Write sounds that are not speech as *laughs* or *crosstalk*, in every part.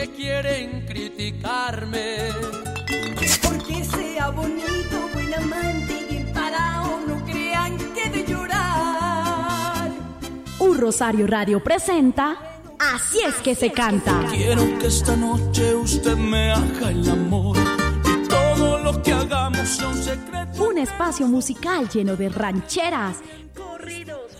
que quieren criticarme. Porque sea bonito, buen amante y emparado, no crean que de llorar. Un Rosario Radio presenta Así es que se canta. Quiero que esta noche usted me haga el amor. Y todo lo que hagamos sea un secreto. Un espacio musical lleno de rancheras, corridos,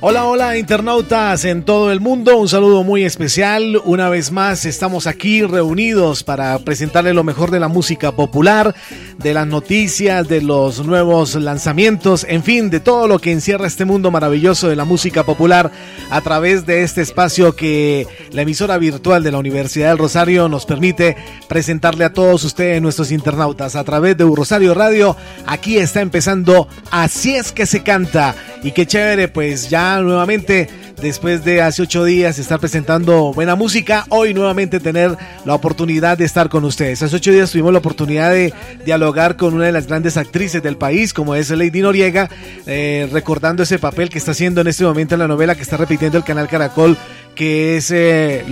Hola, hola internautas en todo el mundo, un saludo muy especial. Una vez más estamos aquí reunidos para presentarles lo mejor de la música popular, de las noticias, de los nuevos lanzamientos, en fin, de todo lo que encierra este mundo maravilloso de la música popular a través de este espacio que la emisora virtual de la Universidad del Rosario nos permite presentarle a todos ustedes, nuestros internautas, a través de Rosario Radio. Aquí está empezando Así es que se canta. Y qué chévere, pues ya nuevamente, después de hace ocho días estar presentando buena música, hoy nuevamente tener la oportunidad de estar con ustedes. Hace ocho días tuvimos la oportunidad de dialogar con una de las grandes actrices del país, como es Lady Noriega, eh, recordando ese papel que está haciendo en este momento en la novela que está repitiendo el canal Caracol que es eh,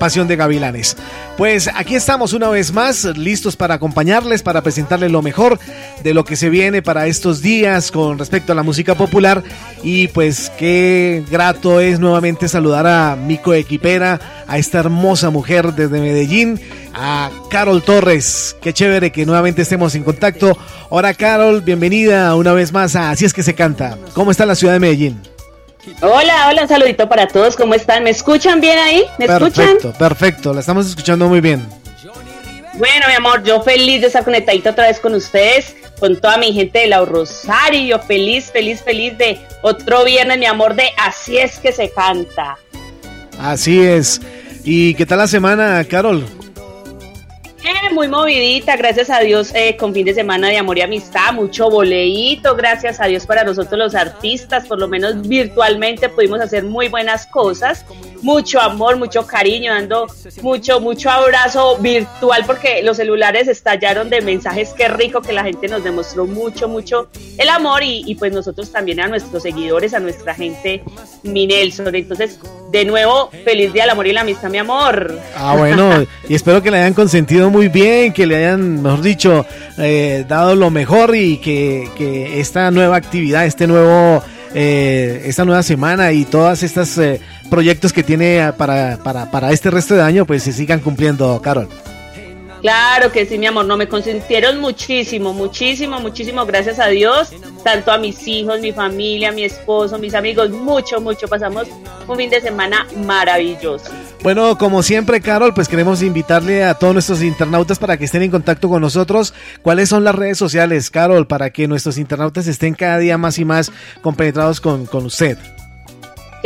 Pasión de Gavilanes. Pues aquí estamos una vez más, listos para acompañarles, para presentarles lo mejor de lo que se viene para estos días con respecto a la música popular. Y pues qué grato es nuevamente saludar a mi coequipera, a esta hermosa mujer desde Medellín, a Carol Torres. Qué chévere que nuevamente estemos en contacto. Hola Carol, bienvenida una vez más a Así es que se canta. ¿Cómo está la ciudad de Medellín? Hola, hola, un saludito para todos, ¿cómo están? ¿Me escuchan bien ahí? ¿Me escuchan? Perfecto, perfecto, la estamos escuchando muy bien. Bueno, mi amor, yo feliz de estar conectadito otra vez con ustedes, con toda mi gente de la Rosario, feliz, feliz, feliz de otro viernes, mi amor, de Así es que se canta. Así es. ¿Y qué tal la semana, Carol? Muy movidita, gracias a Dios, eh, con fin de semana de amor y amistad, mucho boleíto, gracias a Dios para nosotros los artistas, por lo menos virtualmente pudimos hacer muy buenas cosas, mucho amor, mucho cariño, dando mucho, mucho abrazo virtual porque los celulares estallaron de mensajes, qué rico que la gente nos demostró mucho, mucho el amor y, y pues nosotros también a nuestros seguidores, a nuestra gente, mi Nelson. Entonces, de nuevo, feliz día del amor y la amistad, mi amor. Ah, bueno, *laughs* y espero que le hayan consentido muy bien, que le hayan, mejor dicho, eh, dado lo mejor y que, que esta nueva actividad, este nuevo, eh, esta nueva semana y todas estas eh, proyectos que tiene para, para, para este resto de año, pues se sigan cumpliendo, Carol. Claro que sí, mi amor, no me consintieron muchísimo, muchísimo, muchísimo, gracias a Dios, tanto a mis hijos, mi familia, mi esposo, mis amigos, mucho, mucho, pasamos un fin de semana maravilloso. Bueno, como siempre, Carol, pues queremos invitarle a todos nuestros internautas para que estén en contacto con nosotros. ¿Cuáles son las redes sociales, Carol, para que nuestros internautas estén cada día más y más compenetrados con, con usted?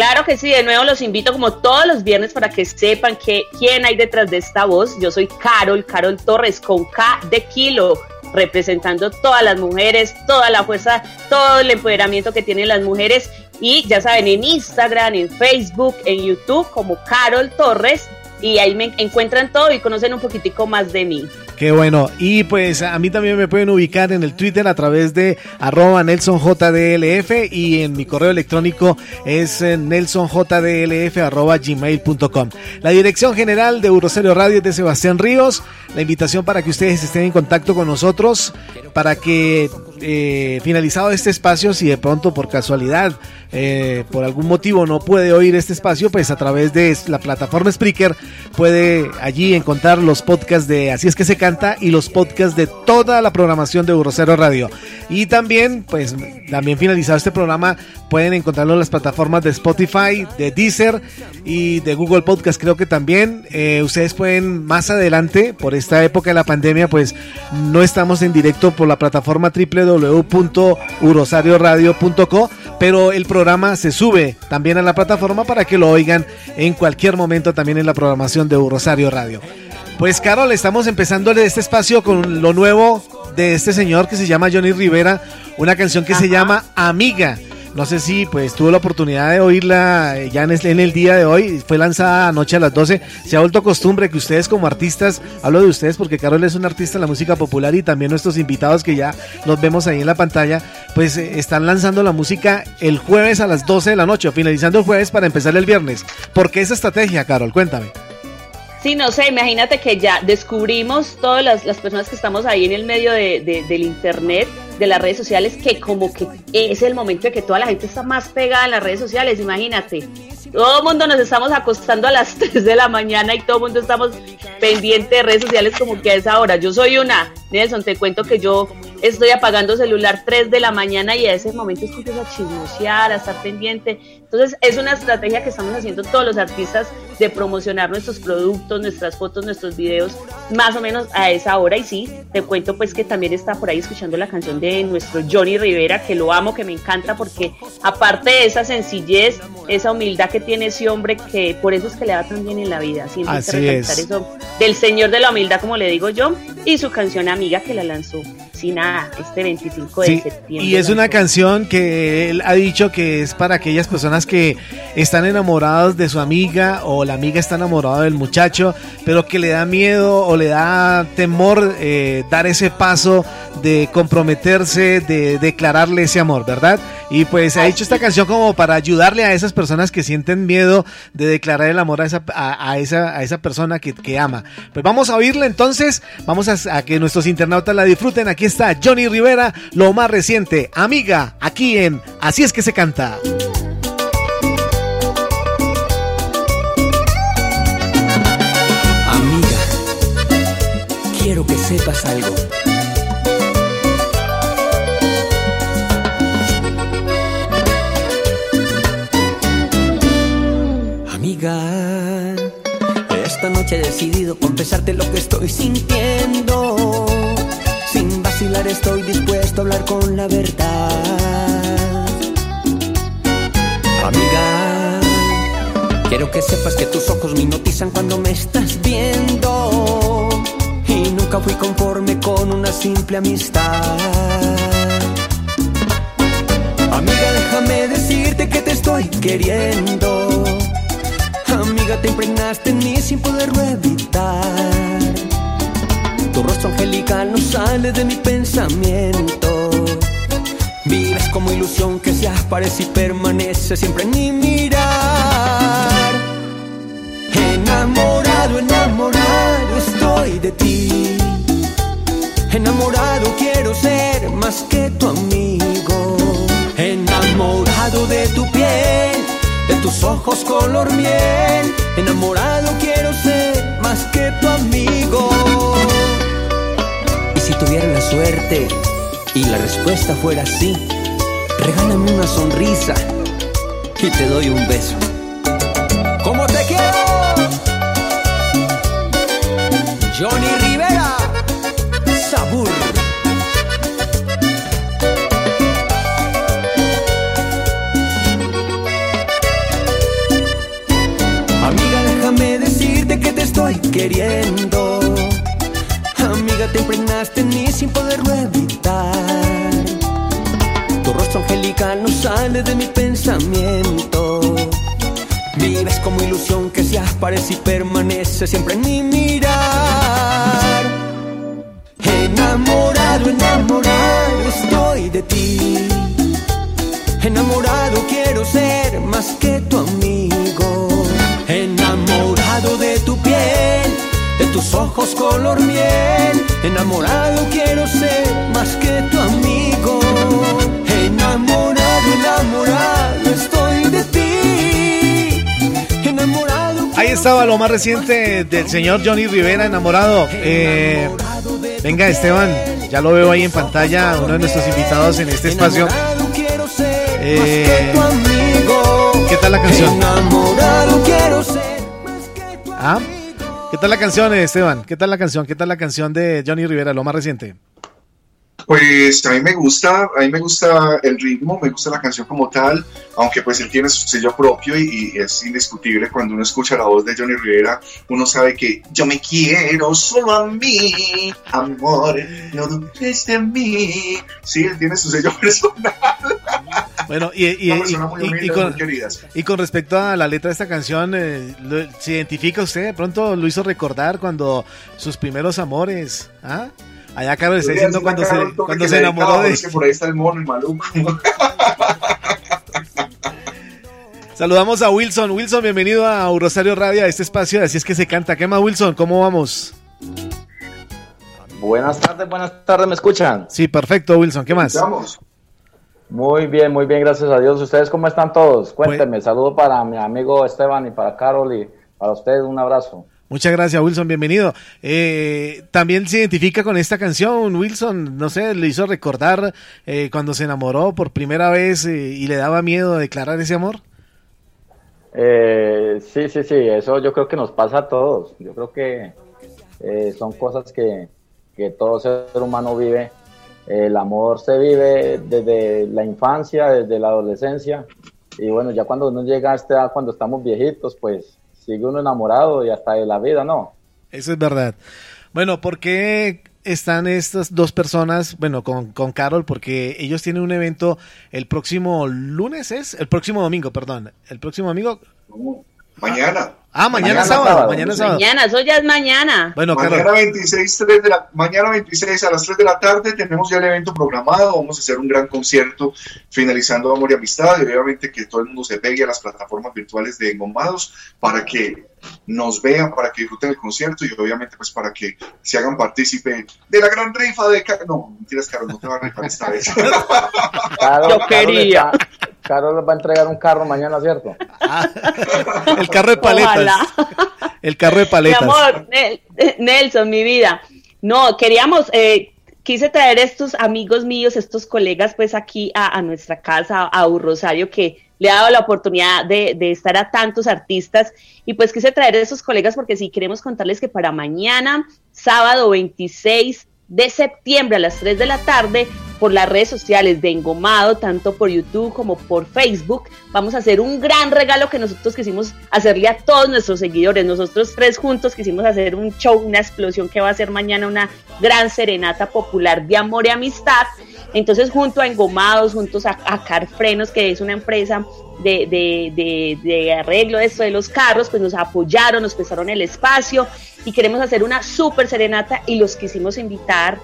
Claro que sí, de nuevo los invito como todos los viernes para que sepan que quién hay detrás de esta voz. Yo soy Carol, Carol Torres con K de kilo, representando todas las mujeres, toda la fuerza, todo el empoderamiento que tienen las mujeres. Y ya saben, en Instagram, en Facebook, en YouTube como Carol Torres. Y ahí me encuentran todo y conocen un poquitico más de mí. Qué bueno. Y pues a mí también me pueden ubicar en el Twitter a través de arroba NelsonJDLF y en mi correo electrónico es eh, nelsonjdlf arroba gmail.com. La dirección general de Euroserio Radio es de Sebastián Ríos. La invitación para que ustedes estén en contacto con nosotros para que eh, finalizado este espacio, si de pronto por casualidad, eh, por algún motivo no puede oír este espacio, pues a través de la plataforma Spreaker puede allí encontrar los podcasts de Así es que se canta y los podcasts de toda la programación de Eurocero Radio. Y también, pues también finalizado este programa, pueden encontrarlo en las plataformas de Spotify, de Deezer y de Google Podcast. Creo que también eh, ustedes pueden más adelante, por esta época de la pandemia, pues no estamos en directo por la plataforma www.urosarioradio.co, pero el programa se sube también a la plataforma para que lo oigan en cualquier momento también en la programación de Rosario Radio. Pues Carol, estamos empezando este espacio con lo nuevo de este señor que se llama Johnny Rivera, una canción que se llama Amiga. No sé si pues tuvo la oportunidad de oírla eh, ya en el, día de hoy. Fue lanzada anoche a las 12. Se ha vuelto costumbre que ustedes como artistas, hablo de ustedes porque Carol es un artista de la música popular y también nuestros invitados que ya los vemos ahí en la pantalla, pues eh, están lanzando la música el jueves a las 12 de la noche, finalizando el jueves para empezar el viernes. ¿Por qué esa estrategia, Carol? Cuéntame. Sí, no sé, imagínate que ya descubrimos todas las, personas que estamos ahí en el medio del internet, de las redes sociales, que como que es el momento de que toda la gente está más pegada en las redes sociales, imagínate. Todo el mundo nos estamos acostando a las *laughs* 3 de la mañana y todo el mundo estamos pendientes de redes sociales como que a esa hora. Yo soy una, Nelson, te cuento que yo estoy apagando celular 3 de la mañana y a ese momento es que empiezo a chismosear, a estar pendiente. Entonces es una estrategia que estamos haciendo todos los artistas de promocionar nuestros productos, nuestras fotos, nuestros videos, más o menos a esa hora. Y sí, te cuento pues que también está por ahí escuchando la canción de nuestro Johnny Rivera, que lo amo, que me encanta, porque aparte de esa sencillez, esa humildad que tiene ese hombre, que por eso es que le va tan bien en la vida. Siempre Así que es. eso del Señor de la Humildad, como le digo yo, y su canción Amiga que la lanzó sin nada este 25 de septiembre. Y es una canción que él ha dicho que es para aquellas personas que están enamoradas de su amiga o la amiga está enamorada del muchacho, pero que le da miedo o le da temor eh, dar ese paso de comprometerse, de declararle ese amor, ¿verdad? Y pues ha dicho esta canción como para ayudarle a esas personas que sienten miedo de declarar el amor a esa, a, esa, a esa persona que, que, ama. Pues vamos a oírla entonces, vamos a, a que nuestros internautas la disfruten. Aquí está Johnny Rivera, lo más reciente, amiga, aquí en Así es que se canta. Amiga, quiero que sepas algo. Amiga, esta noche he decidido confesarte lo que estoy sintiendo estoy dispuesto a hablar con la verdad. Amiga, quiero que sepas que tus ojos me hipnotizan cuando me estás viendo. Y nunca fui conforme con una simple amistad. Amiga, déjame decirte que te estoy queriendo. Amiga, te impregnaste en mí sin poderlo evitar. Tu rostro angelical no sale de mi pensamiento. Vives como ilusión que se aparece y permanece siempre en mi mirar. Enamorado, enamorado estoy de ti. Enamorado quiero ser más que tu amigo. Enamorado de tu piel, de tus ojos color miel. Enamorado quiero ser más que tu amigo tuviera la suerte y la respuesta fuera sí, regálame una sonrisa y te doy un beso. ¡Como te quiero! Johnny Rivera, Sabur. sin poderlo evitar. Tu rostro angelical no sale de mi pensamiento. Vives como ilusión que se aparece y permanece siempre en mi mirar. Enamorado, enamorado estoy de ti. Enamorado quiero ser ojos color miel. Enamorado quiero ser más que tu amigo. Enamorado, enamorado estoy de ti. Enamorado. Ahí estaba lo más reciente del señor Johnny Rivera, enamorado. Eh, venga, Esteban, ya lo veo ahí en pantalla, uno de nuestros invitados en este espacio. Eh, ¿Qué tal la canción? ¿Ah? ¿Qué tal la canción, Esteban? ¿Qué tal la canción? ¿Qué tal la canción de Johnny Rivera, lo más reciente? Pues a mí me gusta, a mí me gusta el ritmo, me gusta la canción como tal, aunque pues él tiene su sello propio y, es indiscutible cuando uno escucha la voz de Johnny Rivera, uno sabe que yo me quiero solo a mí, amor, no dudes de mí. Sí, él tiene su sello *laughs* personal. Bueno, y, y, con, respecto a la letra de esta canción, eh, ¿se identifica usted? De pronto lo hizo recordar cuando sus primeros amores, ¿ah? Allá Carol está diciendo cuando se, cuando se enamoró de... por ahí está el mono, el maluco. *laughs* Saludamos a Wilson. Wilson, bienvenido a Rosario Radio, a este espacio Así es que se canta. ¿Qué más, Wilson? ¿Cómo vamos? Buenas tardes, buenas tardes, ¿me escuchan? Sí, perfecto, Wilson. ¿Qué más? Muy bien, muy bien, gracias a Dios. ¿Ustedes cómo están todos? Cuéntenme. Pues- Saludo para mi amigo Esteban y para Carol y para ustedes un abrazo. Muchas gracias, Wilson. Bienvenido. Eh, también se identifica con esta canción, Wilson. No sé, le hizo recordar eh, cuando se enamoró por primera vez eh, y le daba miedo declarar ese amor. sí, sí, sí. Eso yo creo que nos pasa a todos. Yo creo que son cosas que, que todo ser humano vive. El amor se vive desde la infancia, desde la adolescencia. Y bueno, ya cuando uno llega a esta edad, cuando estamos viejitos, pues sigue uno enamorado y hasta de la vida, ¿no? Eso es verdad. Bueno, ¿por qué están estas dos personas, bueno, con, con Carol, porque ellos tienen un evento el próximo lunes, ¿es? El próximo domingo, perdón. El próximo domingo. Mañana. Ah, mañana, sábado, Mañana sábado. Mañana, eso ya es mañana. Bueno, mañana 26, de la, mañana 26 a las 3 de la tarde tenemos ya el evento programado. Vamos a hacer un gran concierto finalizando Amor y Amistad. Y obviamente que todo el mundo se pegue a las plataformas virtuales de Engomados para que nos vean, para que disfruten el concierto y obviamente pues para que se hagan partícipe de la gran rifa de... No, mentiras, Carlos, no te va a rifar esta vez. *laughs* Yo quería. Carlos va a entregar un carro mañana, ¿cierto? Ah, *laughs* el carro de paletas. El carro de paletas. Mi amor, Nelson, mi vida. No, queríamos, eh, quise traer estos amigos míos, estos colegas, pues aquí a, nuestra casa, a Un Rosario, que le ha dado la oportunidad de, de, estar a tantos artistas. Y pues quise traer a esos colegas porque sí queremos contarles que para mañana, sábado 26 de septiembre a las 3 de la tarde por las redes sociales de Engomado, tanto por YouTube como por Facebook. Vamos a hacer un gran regalo que nosotros quisimos hacerle a todos nuestros seguidores. Nosotros tres juntos quisimos hacer un show, una explosión que va a ser mañana una gran serenata popular de amor y amistad. Entonces, junto a Engomados, juntos a, Carfrenos, que es una empresa de, de, de, de, arreglo de esto de los carros, pues nos apoyaron, nos prestaron el espacio y queremos hacer una súper serenata y los quisimos invitar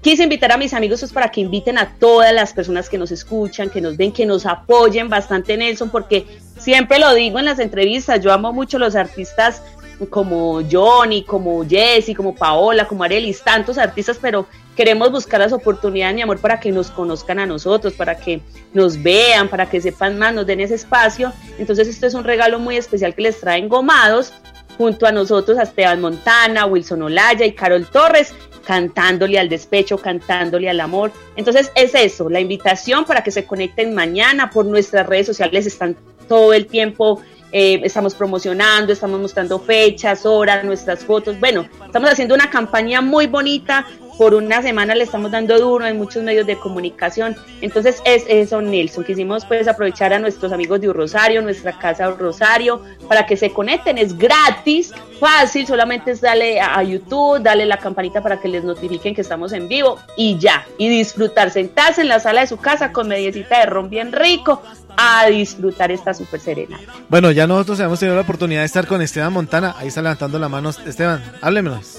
quise invitar a mis amigos pues, para que inviten a todas las personas que nos escuchan, que nos ven, que nos apoyen bastante Nelson, porque siempre lo digo en las entrevistas, yo amo mucho los artistas como Johnny, como Jesse, como Paola, como Arelis, tantos artistas, pero queremos buscar las oportunidades, mi amor, para que nos conozcan a nosotros, para que nos vean, para que sepan más, nos den ese espacio. Entonces, esto es un regalo muy especial que les traen gomados junto a nosotros a Esteban Montana, Wilson Olaya y Carol Torres, cantándole al despecho, cantándole al amor. Entonces es eso, la invitación para que se conecten mañana por nuestras redes sociales, están todo el tiempo, eh, estamos promocionando, estamos mostrando fechas, horas, nuestras fotos. Bueno, estamos haciendo una campaña muy bonita por una semana le estamos dando duro en muchos medios de comunicación. Entonces es eso, Nelson. Quisimos pues aprovechar a nuestros amigos de Rosario, nuestra casa Rosario, para que se conecten. Es gratis, fácil, solamente es darle a YouTube, darle la campanita para que les notifiquen que estamos en vivo y ya. Y disfrutar, sentarse en la sala de su casa con mediecita de ron bien rico, a disfrutar esta super serena. Bueno, ya nosotros hemos tenido la oportunidad de estar con Esteban Montana. Ahí está levantando la mano Esteban. Háblemenos.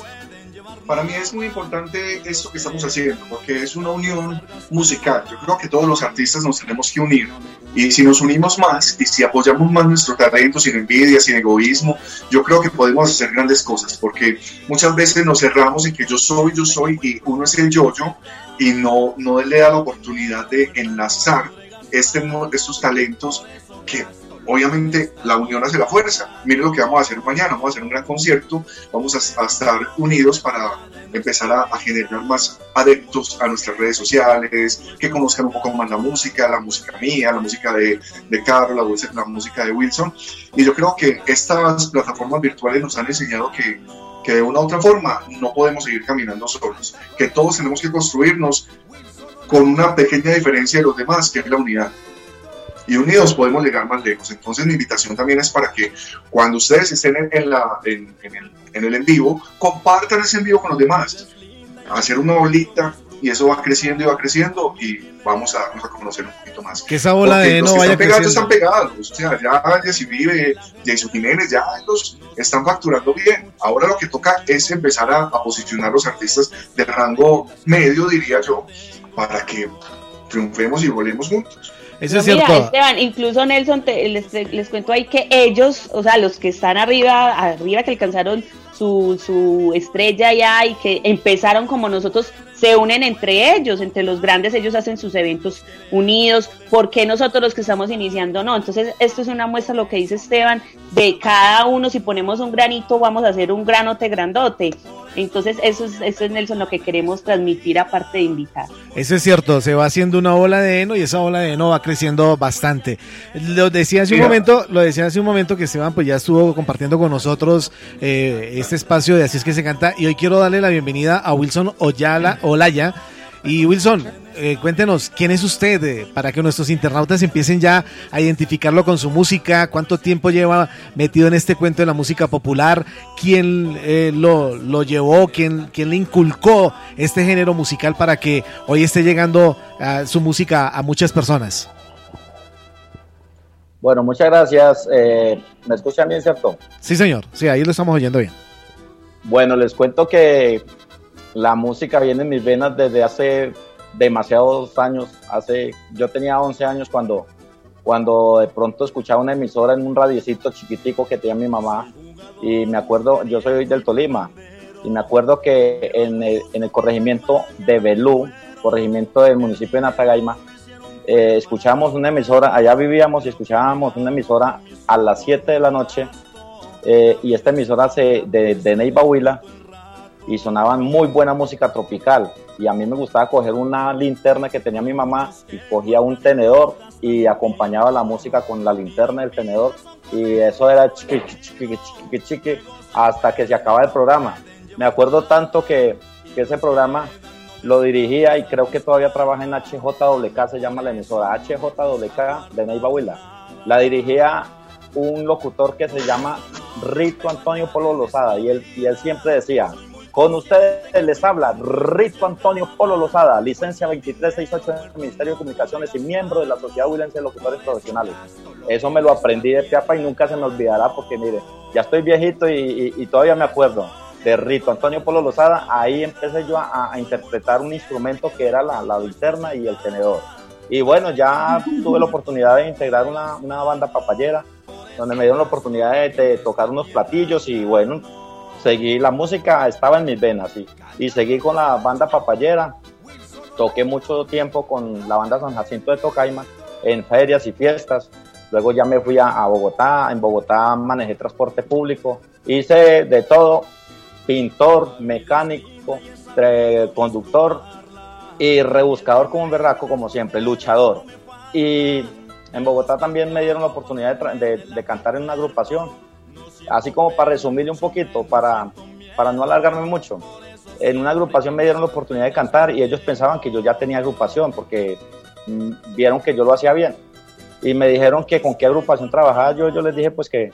Para mí es muy importante esto que estamos haciendo, porque es una unión musical. Yo creo que todos los artistas nos tenemos que unir. Y si nos unimos más y si apoyamos más nuestro talento sin envidia, sin egoísmo, yo creo que podemos hacer grandes cosas, porque muchas veces nos cerramos en que yo soy, yo soy, y uno es el yo-yo, y no, no le da la oportunidad de enlazar este, estos talentos que obviamente la unión hace la fuerza. Miren lo que vamos a hacer mañana, vamos a hacer un gran concierto, vamos a, estar unidos para empezar a, generar más adeptos a nuestras redes sociales, que conozcan un poco más la música, la música mía, la música de, de Carlos, la, la música de Wilson. Y yo creo que estas plataformas virtuales nos han enseñado que, que de una u otra forma no podemos seguir caminando solos, que todos tenemos que construirnos con una pequeña diferencia de los demás, que es la unidad y unidos podemos llegar más lejos. Entonces mi invitación también es para que cuando ustedes estén en, la, en, el, en el en vivo, compartan ese en vivo con los demás. Hacer una bolita y eso va creciendo y va creciendo y vamos a, vamos a conocer un poquito más. Que esa bola de no vaya están pegados, están pegados. O sea, ya Jessy Vive, Jason Jiménez, ya ellos están facturando bien. Ahora lo que toca es empezar a, a posicionar los artistas de rango medio, diría yo, para que triunfemos y volemos juntos. Eso es cierto. Esteban, incluso Nelson, les, les, cuento ahí que ellos, o sea, los que están arriba, arriba que alcanzaron su, su estrella ya y que empezaron como nosotros se unen entre ellos, entre los grandes, ellos hacen sus eventos unidos, ¿por qué nosotros los que estamos iniciando no? Entonces, esto es una muestra, lo que dice Esteban, de cada uno, si ponemos un granito, vamos a hacer un granote grandote. Entonces, eso es, eso es Nelson, lo que queremos transmitir aparte de invitar. Eso es cierto, se va haciendo una ola de heno y esa ola de heno va creciendo bastante. Lo decía hace un momento, lo decía hace un momento que Esteban pues ya estuvo compartiendo con nosotros eh, este espacio de Así es que se canta y hoy quiero darle la bienvenida a Wilson Oyala, Olaya. Y Wilson, eh, cuéntenos, ¿quién es usted eh, para que nuestros internautas empiecen ya a identificarlo con su música? ¿Cuánto tiempo lleva metido en este cuento de la música popular? ¿Quién eh, lo, lo, llevó? ¿Quién, ¿Quién, le inculcó este género musical para que hoy esté llegando su música a muchas personas? Bueno, muchas gracias. ¿Me escuchan bien, cierto? Sí, señor. Sí, ahí lo estamos oyendo bien. Bueno, les cuento que la música viene en mis venas desde hace demasiados años. Hace, yo tenía 11 años cuando, cuando de pronto escuchaba una emisora en un radiecito chiquitico que tenía mi mamá. Y me acuerdo, yo soy del Tolima, y me acuerdo que en el, corregimiento de Belú, corregimiento del municipio de Natagaima, eh, escuchábamos una emisora, allá vivíamos y escuchábamos una emisora a las 7 de la noche, eh, y esta emisora se, de, de Neiva Huila y sonaban muy buena música tropical. Y a mí me gustaba coger una linterna que tenía mi mamá y cogía un tenedor y acompañaba la música con la linterna del tenedor. Y eso era chiqui, chiqui, chiqui, chiqui, hasta que se acaba el programa. Me acuerdo tanto que, que ese programa lo dirigía y creo que todavía trabaja en HJWK, se llama la emisora HJWK de Neiva Huila. La dirigía un locutor que se llama Rito Antonio Polo Lozada y él, y él siempre decía, con ustedes les habla Rito Antonio Polo Lozada, licencia 2368 del Ministerio de Comunicaciones y miembro de la Sociedad Huilense de Locutores Profesionales. Eso me lo aprendí de Piapa y nunca se me olvidará porque mire, ya estoy viejito y, todavía me acuerdo de Rito Antonio Polo Lozada. Ahí empecé yo a, interpretar un instrumento que era la, linterna y el tenedor. Y bueno, ya tuve la oportunidad de integrar una, banda papayera, donde me dieron la oportunidad de tocar unos platillos y bueno, seguí, la música estaba en mis venas y, seguí con la banda papayera. Toqué mucho tiempo con la banda San Jacinto de Tocaima en ferias y fiestas. Luego ya me fui a, Bogotá. En Bogotá manejé transporte público. Hice de todo: pintor, mecánico, conductor y rebuscador como un berraco, como siempre, luchador. Y en Bogotá también me dieron la oportunidad de, de cantar en una agrupación así como para resumirle un poquito, para, para no alargarme mucho, en una agrupación me dieron la oportunidad de cantar y ellos pensaban que yo ya tenía agrupación porque mm, vieron que yo lo hacía bien. Y me dijeron que con qué agrupación trabajaba yo, yo les dije pues que,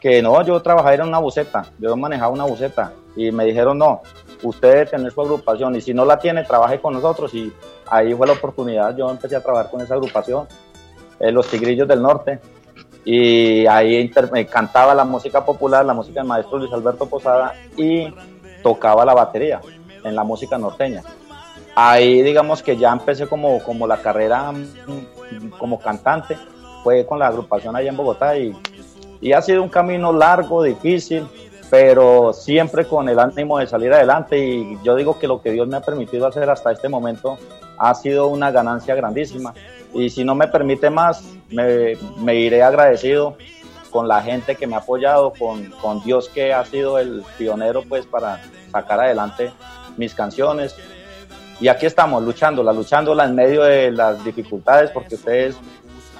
que no, yo trabajaba en una buceta, yo manejaba una buceta. Y me dijeron, no, usted debe tener su agrupación y si no la tiene, trabaje con nosotros. Y ahí fue la oportunidad, yo empecé a trabajar con esa agrupación, Los Tigrillos del Norte y ahí cantaba la música popular, la música del maestro Luis Alberto Posada y tocaba la batería. en la música norteña. Ahí digamos que ya empecé como, como la carrera mm, como cantante, fue con la agrupación allá en Bogotá y, y ha sido un camino largo, difícil, pero siempre con el ánimo de salir adelante y yo digo que lo que Dios me ha permitido hacer hasta este momento ha sido una ganancia grandísima y si no me permite más, me, me iré agradecido con la gente que me ha apoyado, con, con Dios que ha sido el pionero pues para sacar adelante mis canciones y aquí estamos luchándola, luchándola en medio de las dificultades, porque ustedes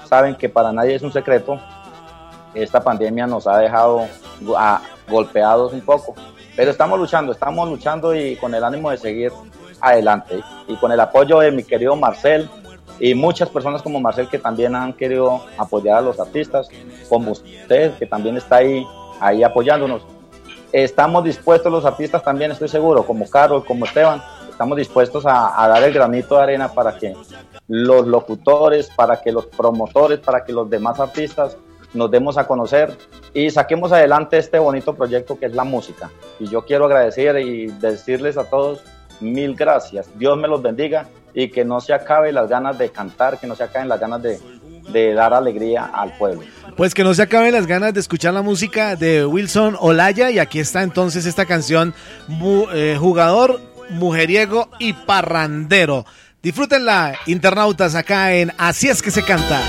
saben que para nadie es un secreto. Esta pandemia nos ha dejado golpeados un poco, pero estamos luchando, estamos luchando y con el ánimo de seguir adelante. Y con el apoyo de mi querido Marcel y muchas personas como Marcel que también han querido apoyar a los artistas, como usted que también está ahí, ahí apoyándonos. Estamos dispuestos los artistas también, estoy seguro, como Carol, como Esteban, estamos dispuestos a, dar el granito de arena para que los locutores, para que los promotores, para que los demás artistas nos demos a conocer y saquemos adelante este bonito proyecto que es la música. Y yo quiero agradecer y decirles a todos mil gracias. Dios me los bendiga y que no se acabe las ganas de cantar, que no se acaben las ganas de, dar alegría al pueblo. Pues que no se acaben las ganas de escuchar la música de Wilson Olaya y aquí está entonces esta canción eh, Jugador mujeriego y parrandero. Disfrútenla, internautas, acá en Así es que se canta.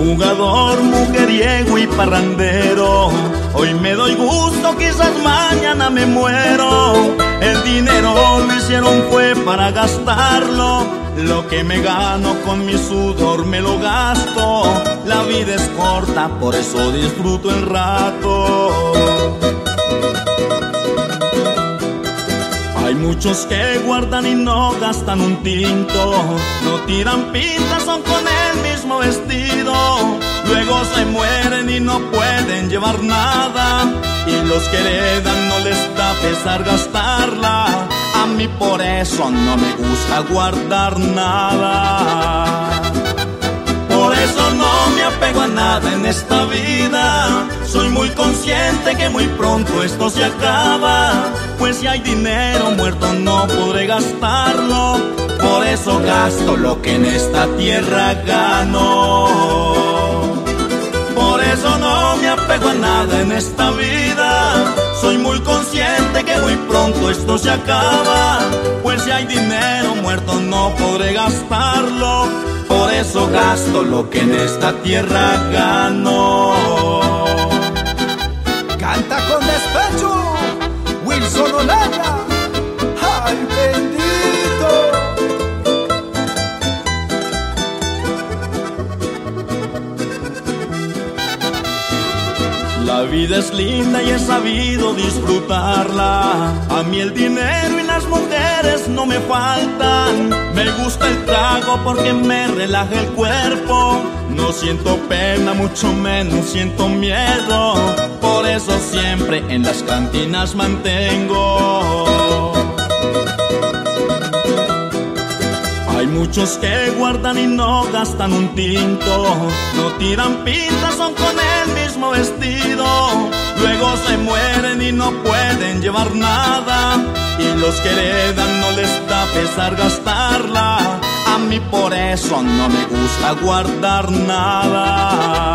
Jugador, mujeriego y parrandero. Hoy me doy gusto, quizás mañana me muero. El dinero lo hicieron fue para gastarlo. Lo que me gano con mi sudor me lo gasto. La vida es corta, por eso disfruto el rato. Muchos que guardan y no gastan un tinto, no tiran pintas, son con el mismo vestido. Luego se mueren y no pueden llevar nada. Y los que heredan no les da pesar gastarla. A mí por eso no me gusta guardar nada. Por eso no apego a nada en esta vida. Soy muy consciente que muy pronto esto se acaba. Pues si hay dinero muerto no podré gastarlo. Por eso gasto lo que en esta tierra gano. Por eso no me apego a nada en esta vida. Soy muy consciente que muy pronto esto se acaba. Pues si hay dinero muerto no podré gastarlo. Eso gasto lo que en esta tierra gano. Canta con despecho, Wilson Olaya. ¡Ay, bendito! La vida es linda y he sabido disfrutarla. A mí el dinero las mujeres no me faltan. Me gusta el trago porque me relaja el cuerpo. No siento pena, mucho menos siento miedo. Por eso siempre en las cantinas mantengo. Muchos que guardan y no gastan un tinto, no tiran pintas, son con el mismo vestido. Luego se mueren y no pueden llevar nada. Y los que heredan no les da pesar gastarla. A mí por eso no me gusta guardar nada.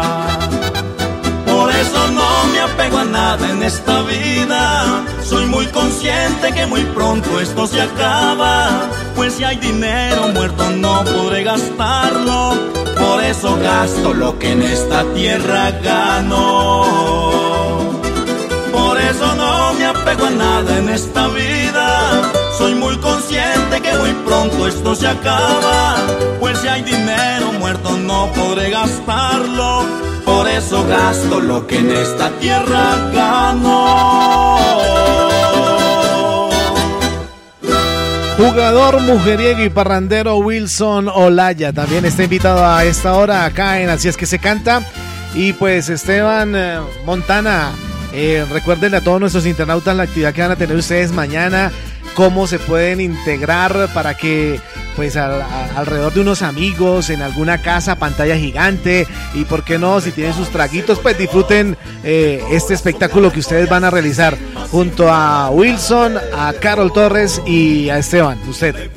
Eso no me apego a nada en esta vida. Soy muy consciente que muy pronto esto se acaba. Pues si hay dinero muerto no podré gastarlo. Por eso gasto lo que en esta tierra gano. Por eso no me apego a nada en esta vida. Soy muy consciente que muy pronto esto se acaba. Pues si hay dinero muerto no podré gastarlo. Por eso gasto lo que en esta tierra gano. Jugador mujeriego y parrandero Wilson Olaya también está invitado a esta hora acá en Así es que se canta. Y pues Esteban eh, Montana, eh, recuerden a todos nuestros internautas la actividad que van a tener ustedes mañana cómo se pueden integrar para que pues alrededor de unos amigos en alguna casa, pantalla gigante y por qué no, si tienen sus traguitos, pues disfruten eh, este espectáculo que ustedes van a realizar junto a Wilson, a Carol Torres y a Esteban, usted.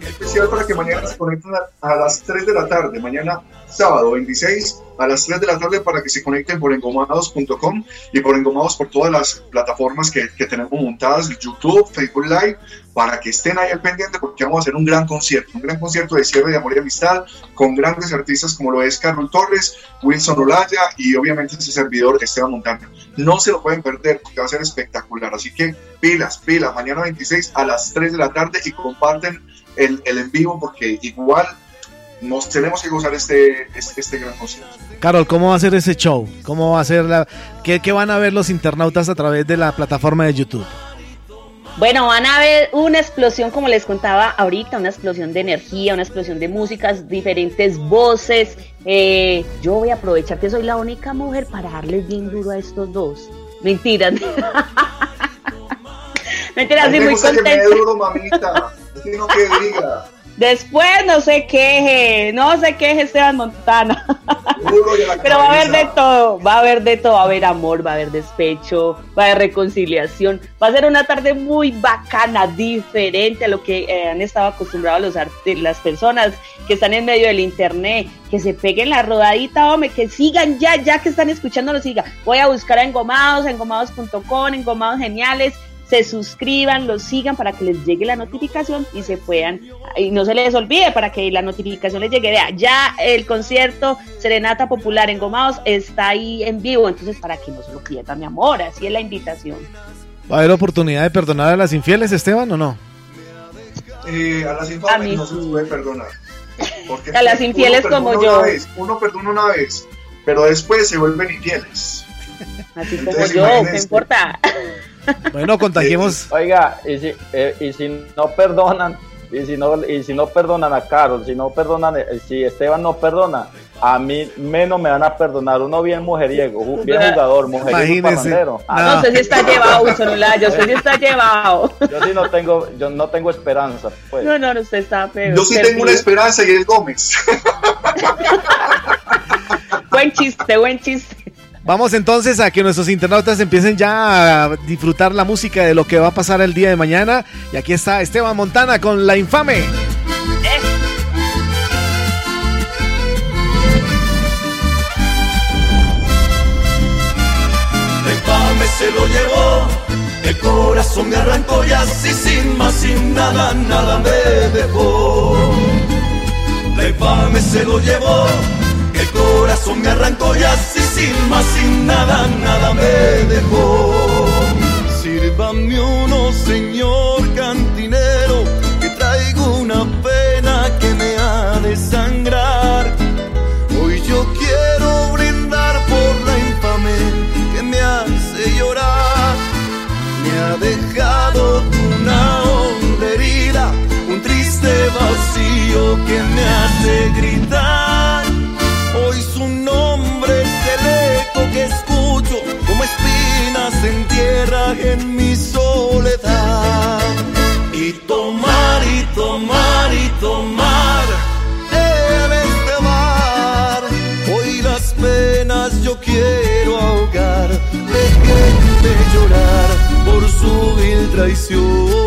Especial para que mañana se conecten a, las 3 de la tarde, mañana sábado 26 a las 3 de la tarde para que se conecten por engomados.com y por engomados por todas las plataformas que, que, tenemos montadas, YouTube, Facebook Live, para que estén ahí al pendiente porque vamos a hacer un gran concierto, un gran concierto de cierre de amor y amistad con grandes artistas como lo es Carol Torres, Wilson Olaya y obviamente ese servidor Esteban Montaña. No se lo pueden perder porque va a ser espectacular, así que pilas, pilas, mañana 26 a las 3 de la tarde y comparten el, el en vivo porque igual nos tenemos que gozar este, este, este, gran concierto. Carol, ¿cómo va a ser ese show? ¿Cómo va a ser la, qué, qué, van a ver los internautas a través de la plataforma de YouTube? Bueno, van a ver una explosión, como les contaba ahorita, una explosión de energía, una explosión de músicas, diferentes voces. Eh, yo voy a aprovechar que soy la única mujer para darles bien duro a estos dos. Mentiras. *laughs* Mentiras, sí, muy contenta. duro, mamita. no que diga. Después no se queje, no se queje Esteban Montana. *laughs* Pero va a haber de todo, va a haber de todo, va a haber amor, va a haber despecho, va a haber reconciliación. Va a ser una tarde muy bacana, diferente a lo que eh, han estado acostumbrados los las personas que están en medio del internet, que se peguen la rodadita, hombre, que sigan ya, ya que están escuchando, lo sigan. Voy a buscar a Engomados, engomados.com, Engomados Geniales se suscriban, los sigan para que les llegue la notificación y se puedan, y no se les olvide para que la notificación les llegue. Vea, ya el concierto Serenata Popular en Gomados está ahí en vivo, entonces para que no se lo pierdan, mi amor, así es la invitación. ¿Va a haber oportunidad de perdonar a las infieles, Esteban, o no? Eh, a las infieles no se puede perdonar. *laughs* a las infieles como yo. uno perdona una vez, pero después se vuelven infieles. Así como yo, ¿qué importa? Bueno, contagiemos. Oiga, y si, eh, y si no perdonan, y si no, y si no perdonan a Carol, si no perdonan, eh, si Esteban no perdona, a mí menos me van a perdonar. Uno bien mujeriego, bien jugador, mujeriego no. no sé si está llevado, *laughs* yo sé si está llevado. Yo sí no tengo, yo no tengo esperanza. Pues. No, no, usted está feo. Yo sí tengo una esperanza y es Gómez. *laughs* buen chiste, buen chiste. Vamos entonces a que nuestros internautas empiecen ya a disfrutar la música de lo que va a pasar el día de mañana. Y aquí está Esteban Montana con La Infame. Se lo llevó, el corazón me arrancó y así sin más, sin nada, nada me dejó. La infame se lo llevó el corazón me arrancó y así sin más, sin nada, nada me dejó. Sírvame uno, señor cantinero, que traigo una pena que me ha de sangrar. Hoy yo quiero brindar por la infame que me hace llorar. Me ha dejado una honda herida, un triste vacío que me hace gritar. En mi soledad. Y tomar y tomar y tomar en este mar. Hoy las penas yo quiero ahogar. Déjenme llorar por su vil traición.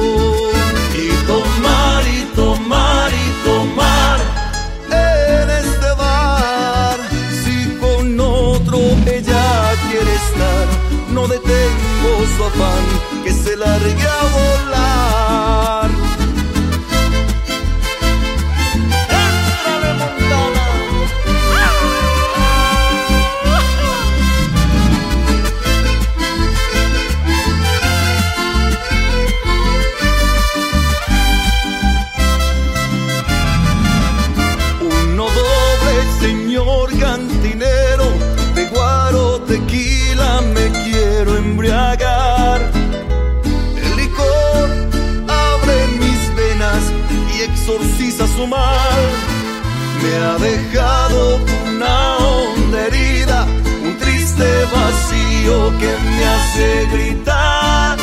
ha dejado una onda herida, un triste vacío que me hace gritar.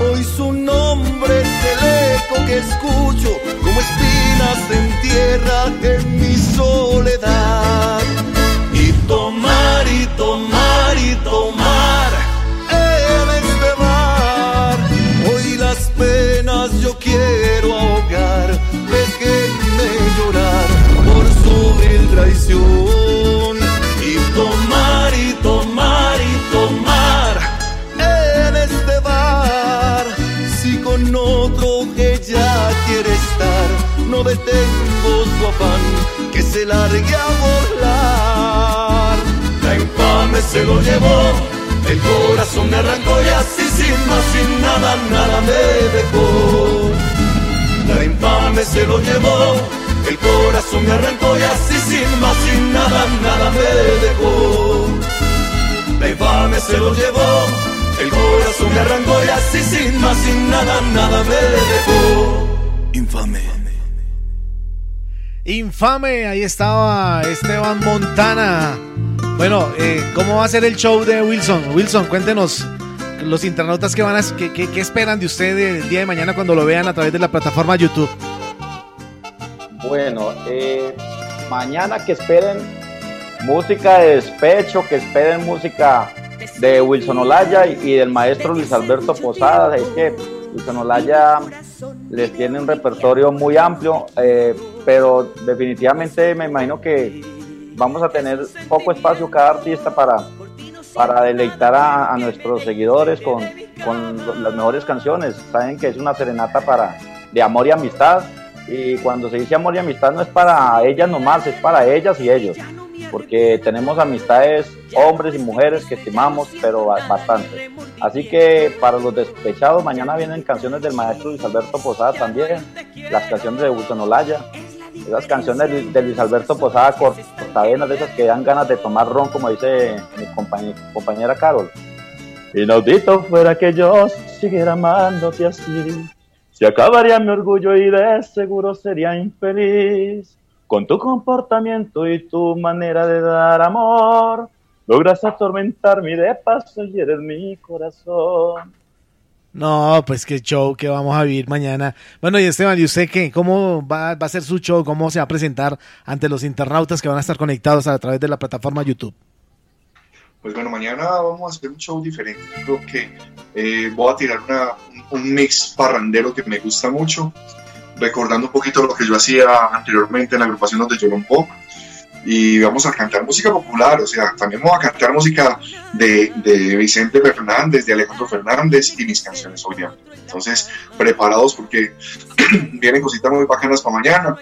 Hoy su nombre es el eco que escucho, como espinas en tierra que La infame se lo llevó, el corazón me arrancó y así sin más, sin nada, nada me dejó. La infame se lo llevó, el corazón me arrancó y así sin más, sin nada, nada me dejó. La infame se lo llevó, el corazón me arrancó y así sin más, sin nada, nada me dejó. Infame. Infame, ahí estaba Esteban Montana. Bueno, eh, ¿cómo va a ser el show de Wilson? Wilson, cuéntenos los internautas que van a, qué, qué, esperan de usted el día de mañana cuando lo vean a través de la plataforma YouTube. Bueno, eh, mañana que esperen música de despecho, que esperen música de Wilson Olaya y, del maestro Luis Alberto Posada. Es que Wilson Olaya les tiene un repertorio muy amplio, eh, pero definitivamente me imagino que vamos a tener poco espacio cada artista para, para deleitar a, nuestros seguidores con, con, las mejores canciones. Saben que es una serenata para, de amor y amistad, y cuando se dice amor y amistad no es para ellas nomás, es para ellas y ellos porque tenemos amistades, hombres y mujeres que estimamos, pero bastante. Así que para los despechados, mañana vienen canciones del maestro Luis Alberto Posada también, las canciones de Wilson Olaya, esas canciones de Luis Alberto Posada cortavenas, de esas que dan ganas de tomar ron, como dice mi compañera Carol. Inaudito fuera que yo siguiera amándote así, se acabaría mi orgullo y de seguro sería infeliz. Con tu comportamiento y tu manera de dar amor, logras atormentarme de paso y eres mi corazón. No, pues qué show que vamos a vivir mañana. Bueno, y Esteban, ¿y usted qué? ¿Cómo va, va, a ser su show? ¿Cómo se va a presentar ante los internautas que van a estar conectados a través de la plataforma YouTube? Pues bueno, mañana vamos a hacer un show diferente. Creo que eh, voy a tirar una, un mix parrandero que me gusta mucho recordando un poquito lo que yo hacía anteriormente en la agrupación de Yolompo. Y vamos a cantar música popular, o sea, también vamos a cantar música de, de Vicente Fernández, de Alejandro Fernández y mis canciones, obviamente. Entonces, preparados porque *clears throat* vienen cositas muy bacanas para mañana.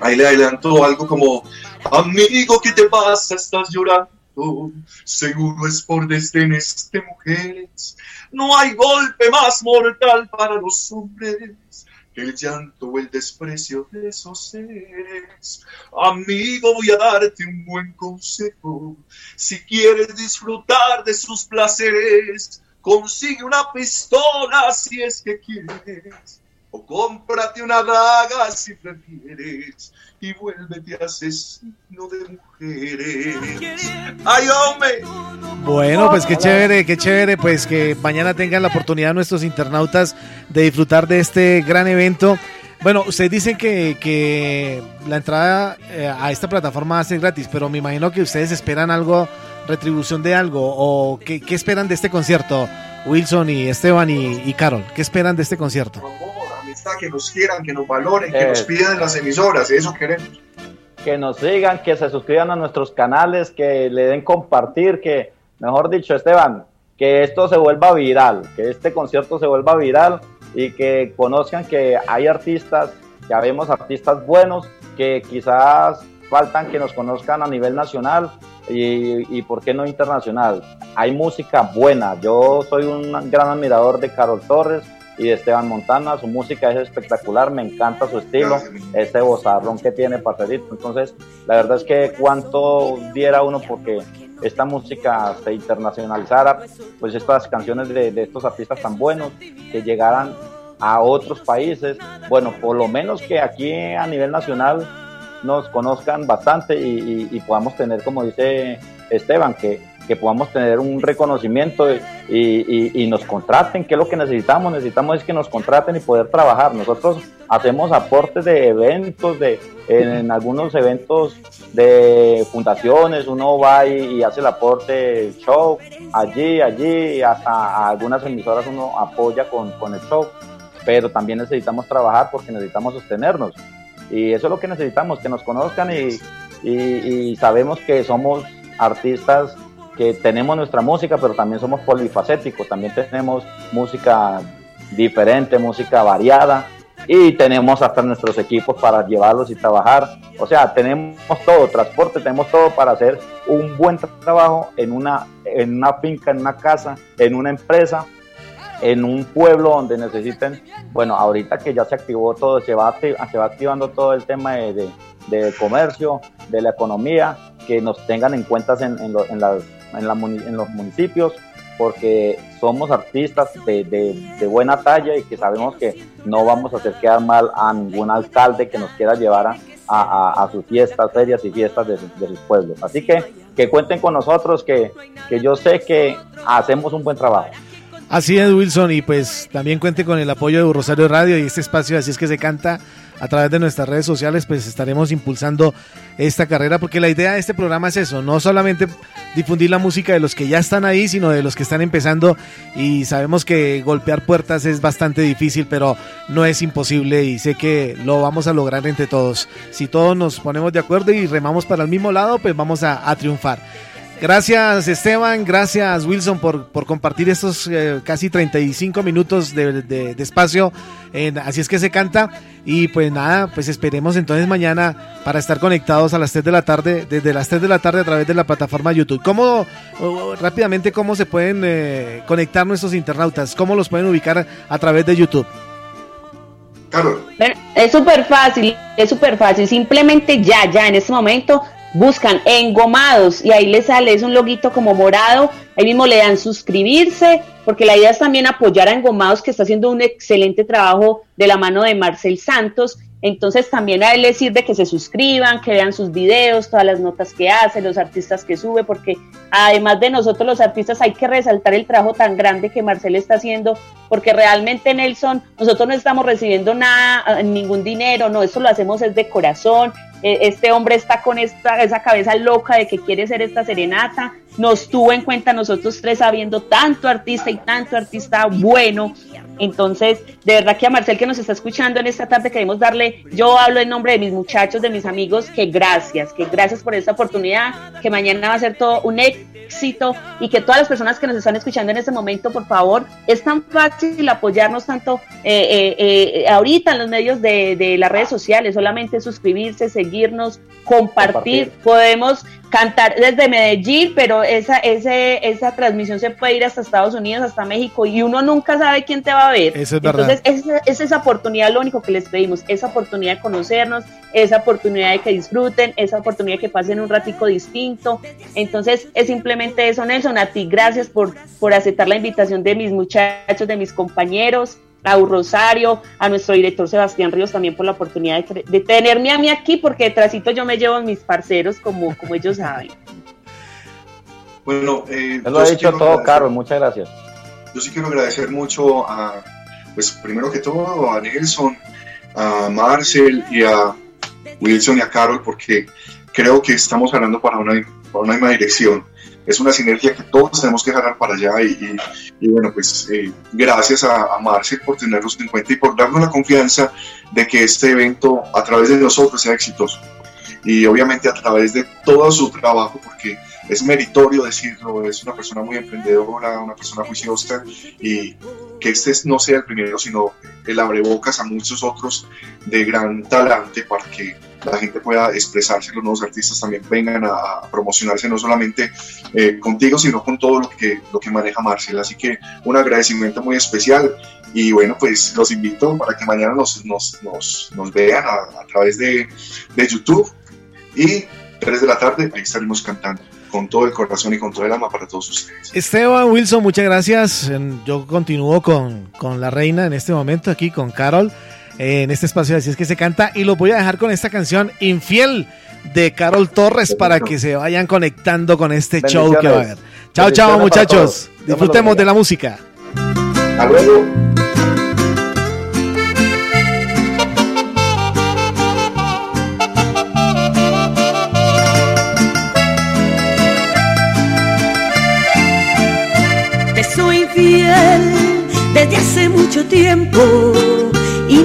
Ahí le adelanto algo como, amigo, ¿qué te pasa? ¿Estás llorando? Seguro es por desdenes de mujeres. No hay golpe más mortal para los hombres el llanto o el desprecio de esos seres. Amigo, voy a darte un buen consejo. Si quieres disfrutar de sus placeres, consigue una pistola si es que quieres. O cómprate una daga si prefieres y vuélvete asesino de mujeres. ¡Ay, hombre! Bueno, pues qué chévere, qué chévere, pues que mañana tengan la oportunidad nuestros internautas de disfrutar de este gran evento. Bueno, ustedes dicen que, que la entrada eh, a esta plataforma va a ser gratis, pero me imagino que ustedes esperan algo, retribución de algo, o qué, qué esperan de este concierto, Wilson y Esteban y, y Carol, ¿qué esperan de este concierto? Que nos quieran, que nos valoren, que nos pidan las emisoras, eso queremos. Que nos sigan, que se suscriban a nuestros canales, que le den compartir, que, mejor dicho, Esteban, que esto se vuelva viral, que este concierto se vuelva viral y que conozcan que hay artistas, que habemos artistas buenos, que quizás faltan que nos conozcan a nivel nacional y, y, por qué no internacional. Hay música buena. Yo soy un gran admirador de Carol Torres, y de Esteban Montana. Su música es espectacular, me encanta su estilo, ese bozarrón que tiene Paterito. Entonces, la verdad es que cuánto diera uno porque esta música se internacionalizara, pues estas canciones de, estos artistas tan buenos que llegaran a otros países, bueno, por lo menos que aquí a nivel nacional nos conozcan bastante y, y podamos tener, como dice Esteban, que que podamos tener un reconocimiento y, nos contraten, que es lo que necesitamos, necesitamos es que nos contraten y poder trabajar. Nosotros hacemos aportes de eventos, de, en, algunos eventos de fundaciones, uno va y, hace el aporte show, allí, allí, hasta algunas emisoras uno apoya con, con el show, pero también necesitamos trabajar porque necesitamos sostenernos. Y eso es lo que necesitamos, que nos conozcan y, y sabemos que somos artistas que tenemos nuestra música, pero también somos polifacéticos, también tenemos música diferente, música variada y tenemos hasta nuestros equipos para llevarlos y trabajar. O sea, tenemos todo, transporte, tenemos todo para hacer un buen trabajo en una, en una finca, en una casa, en una empresa, en un pueblo donde necesiten, bueno, ahorita que ya se activó todo, se va, se va activando todo el tema de, de, comercio, de la economía, que nos tengan en cuenta en, en, en las en, los municipios, porque somos artistas de, buena talla y que sabemos que no vamos a hacer quedar mal a ningún alcalde que nos quiera llevar a, sus fiestas, ferias y fiestas de, de sus pueblos. Así que que cuenten con nosotros, que, que yo sé que hacemos un buen trabajo. Así es, Wilson, y pues también cuente con el apoyo de Rosario Radio y este espacio, así es que se canta a través de nuestras redes sociales, pues estaremos impulsando esta carrera, porque la idea de este programa es eso, no solamente difundir la música de los que ya están ahí, sino de los que están empezando y sabemos que golpear puertas es bastante difícil, pero no es imposible y sé que lo vamos a lograr entre todos. Si todos nos ponemos de acuerdo y remamos para el mismo lado, pues vamos a, triunfar. Gracias Esteban, gracias Wilson por, por compartir estos eh, casi 35 minutos de, de, de espacio. así es que se canta. Y pues nada, pues esperemos entonces mañana para estar conectados a las 3 de la tarde, desde las 3 de la tarde a través de la plataforma YouTube. ¿Cómo, rápidamente, cómo se pueden eh, conectar nuestros internautas? ¿Cómo los pueden ubicar a través de YouTube? Claro. Es súper fácil, es súper fácil. Simplemente ya, ya en este momento buscan engomados y ahí les sale, es un loguito como morado, ahí mismo le dan suscribirse, porque la idea es también apoyar a engomados que está haciendo un excelente trabajo de la mano de Marcel Santos. Entonces también a él le sirve que se suscriban, que vean sus videos, todas las notas que hace, los artistas que sube, porque además de nosotros los artistas hay que resaltar el trabajo tan grande que Marcel está haciendo, porque realmente Nelson, nosotros no estamos recibiendo nada, ningún dinero, no, eso lo hacemos es de corazón, este hombre está con esta, esa cabeza loca de que quiere ser esta serenata, nos tuvo en cuenta nosotros tres sabiendo tanto artista y tanto artista bueno. Entonces, de verdad que a Marcel que nos está escuchando en esta tarde queremos darle, yo hablo en nombre de mis muchachos, de mis amigos, que gracias, que gracias por esta oportunidad, que mañana va a ser todo un éxito y que todas las personas que nos están escuchando en este momento, por favor, es tan fácil apoyarnos tanto eh, eh, eh, ahorita en los medios de, de las redes sociales, solamente suscribirse, seguirnos, compartir. Podemos cantar desde Medellín, pero esa, ese, esa transmisión se puede ir hasta Estados Unidos, hasta México, y uno nunca sabe quién te va a ver. Eso es Entonces, es, esa oportunidad lo único que les pedimos, esa oportunidad de conocernos, esa oportunidad de que disfruten, esa oportunidad de que pasen un ratico distinto. Entonces, es simplemente eso, Nelson. A ti, gracias por, por aceptar la invitación de mis muchachos, de mis compañeros a Rosario, a nuestro director Sebastián Ríos también por la oportunidad de, tenerme a mí aquí, porque detrásito yo me llevo a mis parceros, como, como ellos saben. Bueno, eh, lo ha dicho todo, Caro, muchas gracias. Yo sí quiero agradecer mucho a, pues primero que todo, a Nelson, a Marcel y a Wilson y a Carol, porque creo que estamos hablando para una, para una misma dirección es una sinergia que todos tenemos que jalar para allá y, y, bueno, pues eh, gracias a, a Marcel por tenernos en cuenta y por darnos la confianza de que este evento a través de nosotros sea exitoso. Y obviamente a través de todo su trabajo porque es meritorio decirlo, es una persona muy emprendedora, una persona juiciosa y que este no sea el primero, sino el abrebocas a muchos otros de gran talante para que la gente pueda expresarse, los nuevos artistas también vengan a, promocionarse no solamente eh, contigo, sino con todo lo que, lo que maneja Marcel. Así que un agradecimiento muy especial y bueno, pues los invito para que mañana nos, nos, nos, nos vean a, a, través de, de YouTube y 3 de la tarde ahí estaremos cantando con todo el corazón y con todo el alma para todos ustedes. Esteban Wilson, muchas gracias. Yo continúo con, con la reina en este momento aquí con Carol en este espacio así es que se canta y lo voy a dejar con esta canción Infiel de Carol Torres para que se vayan conectando con este show que va a haber. Chao, chao, muchachos. Disfrutemos de la música. Hasta luego. Te soy fiel desde hace mucho tiempo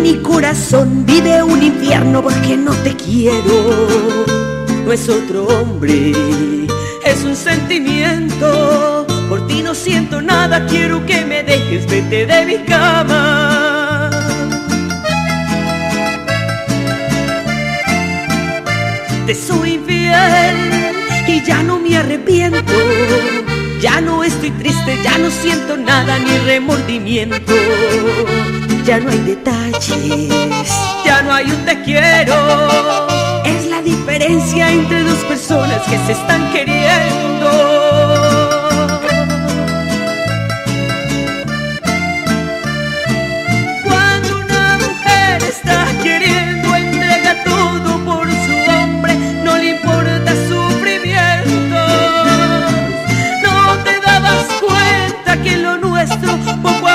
mi corazón vive un infierno porque no te quiero. No es otro hombre, es un sentimiento. Por ti no siento nada, quiero que me dejes, vete de mi cama. Te soy infiel y ya no me arrepiento. Ya no estoy triste, ya no siento nada ni remordimiento. Ya no hay detalles, ya no hay un te quiero. Es la diferencia entre dos personas que se están queriendo.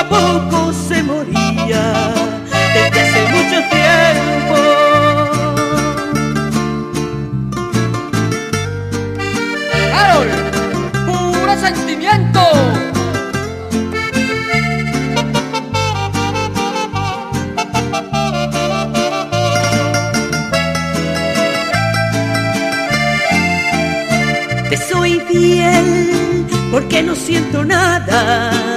A poco se moría desde hace mucho tiempo. Carol, puro sentimiento. Te soy fiel porque no siento nada.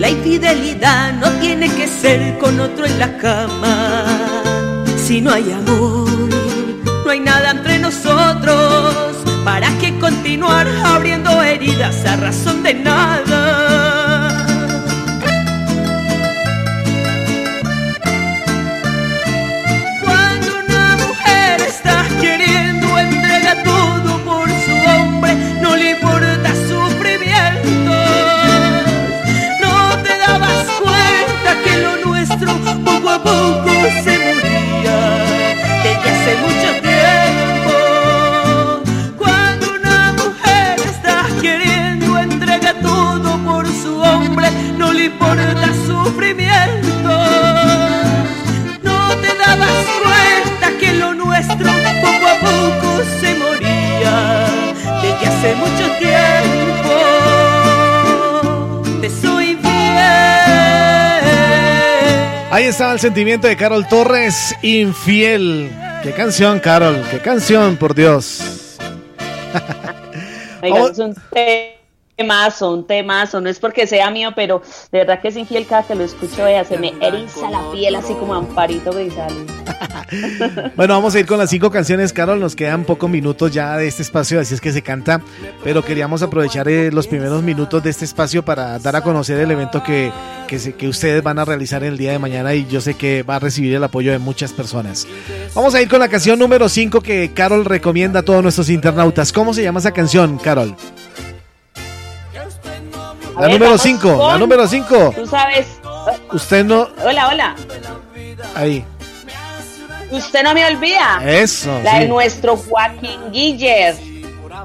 La infidelidad no tiene que ser con otro en la cama. Si no hay amor, no hay nada entre nosotros. ¿Para qué continuar abriendo heridas a razón de nada? Poco a estaba el sentimiento de Carol Torres, infiel. Qué canción, Carol, qué canción, por Dios. *laughs* Oigan, es un temazo, un temazo. No es porque sea mío, pero de verdad que es infiel cada que lo escucho, vea, se me eriza la piel así como Amparito Grisales. *laughs* Bueno, vamos a ir con las cinco canciones, Carol. Nos quedan pocos minutos ya de este espacio, así es que se canta. Pero queríamos aprovechar eh, los primeros minutos de este espacio para dar a conocer el evento que, que, se- que ustedes van a realizar el día de mañana y yo sé que va a recibir el apoyo de muchas personas. Vamos a ir con la canción número 5 que Carol recomienda a todos nuestros internautas. ¿Cómo se llama esa canción, Carol? La ver, número vamos 5, la número 5. Tú sabes. Usted no... Hola, hola. Ahí. Usted no me olvida. Eso, La de nuestro Joaquín Guiller.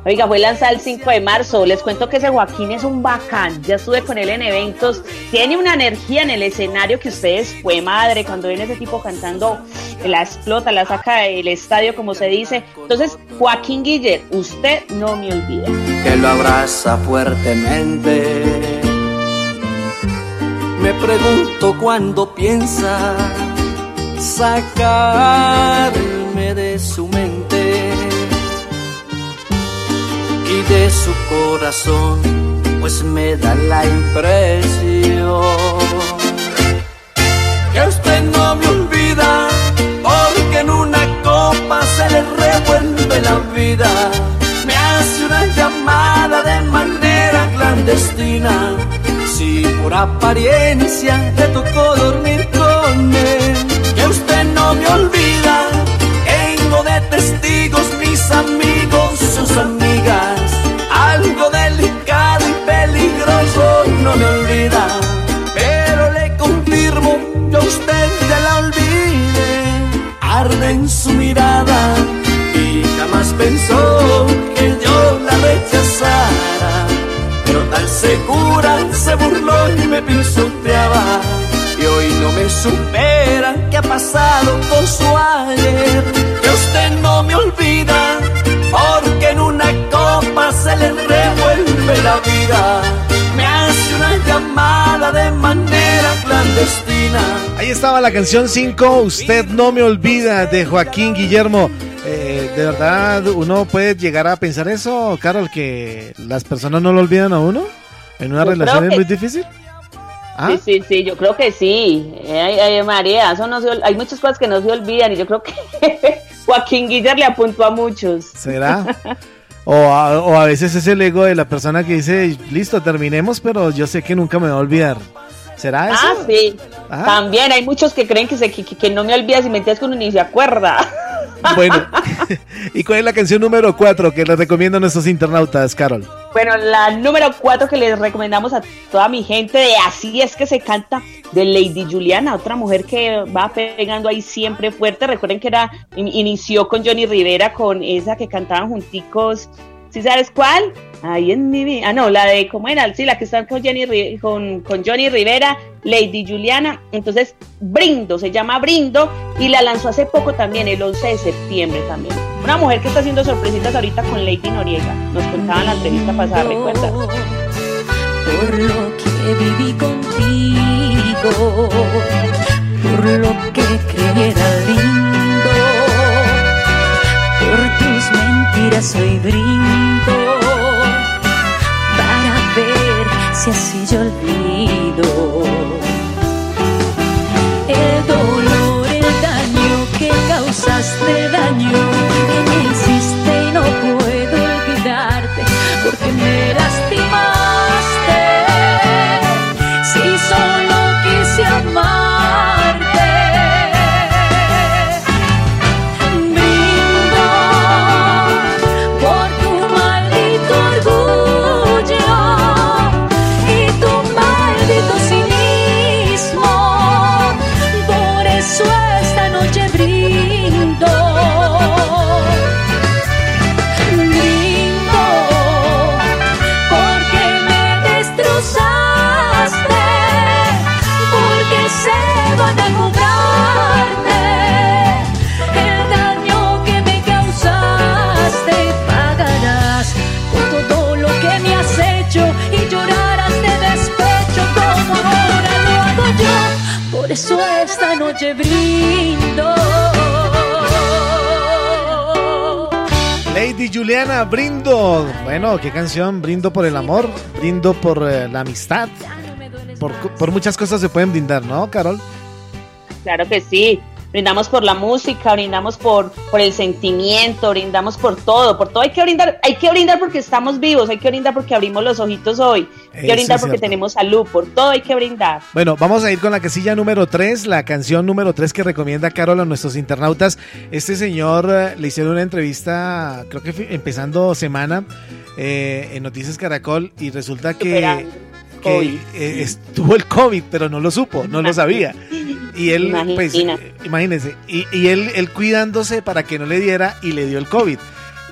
Oiga, fue lanzada el 5 de marzo. Les cuento que ese Joaquín es un bacán. Ya estuve con él en eventos. Tiene una energía en el escenario que ustedes fue madre. Cuando ven ese tipo cantando, la explota, la saca del estadio, como se dice. Entonces, Joaquín Guiller, usted no me olvida. que lo abraza fuertemente. Me pregunto cuándo piensa sacarme de su mente de su corazón, pues me da la impresión que usted no me olvida, porque en una copa se le revuelve la vida. Me hace una llamada de manera clandestina. Si por apariencia le tocó segura se burló y me pisoteaba. Y hoy no me supera qué ha pasado con su ayer. Que usted no me olvida, porque en una copa se le revuelve la vida. Me hace una llamada de manera clandestina. Ahí estaba la canción 5, Usted no me olvida, de Joaquín Guillermo. Eh, de verdad, uno puede llegar a pensar eso, Carol, que las personas no lo olvidan a uno en una relación es muy difícil. ¿Ah? Sí, sí, sí, yo creo que sí. Ay, María, eso no hay muchas cosas que no se olvidan y yo creo que *laughs* Joaquín Guillermo le apuntó a muchos. ¿Será? *laughs* O a, o a, veces es el ego de la persona que dice, listo, terminemos, pero yo sé que nunca me va a olvidar. ¿Será eso? Ah, sí. ¿Ah? También hay muchos que creen que, se, que, no me olvidas y me entiendes que uno ni se acuerda. *laughs* Bueno, *laughs* ¿y cuál es la canción número 4 que les recomiendo a nuestros internautas, Carol? Bueno, la número 4 que les recomendamos a toda mi gente de Así es que se canta de Lady Juliana, otra mujer que va pegando ahí siempre fuerte. Recuerden que era inició con Johnny Rivera, con esa que cantaban junticos ¿Sí sabes cuál? Ahí en mi vida. Ah, no, la de, ¿cómo era? Sí, la que está con, Jenny, con, con Johnny Rivera, Lady Juliana. Entonces, Brindo, se llama Brindo y la lanzó hace poco también, el 11 de septiembre también. Una mujer que está haciendo sorpresitas ahorita con Lady Noriega. Nos contaba en la entrevista pasada, ¿recuerdas? Por lo que viví contigo, por lo que creyera lindo, por tus mentiras soy brindo ver si así yo olvido el dolor, el daño que causaste daño Juliana, brindo. Bueno, qué canción, brindo por el amor, brindo por eh, la amistad. Por, por muchas cosas se pueden brindar, ¿no, Carol? Claro que sí brindamos por la música, brindamos por, por el sentimiento, brindamos por todo, por todo hay que brindar, hay que brindar porque estamos vivos, hay que brindar porque abrimos los ojitos hoy, hay que brindar porque tenemos salud, por todo hay que brindar. Bueno, vamos a ir con la casilla número 3, la canción número 3 que recomienda Carol a nuestros internautas. Este señor eh, le hicieron una entrevista, creo que empezando semana, eh, en Noticias Caracol y resulta que... eh, estuvo el COVID, pero no lo supo, no lo sabía. Y él, pues, imagínense, y, y, él, él cuidándose para que no le diera y le dio el COVID.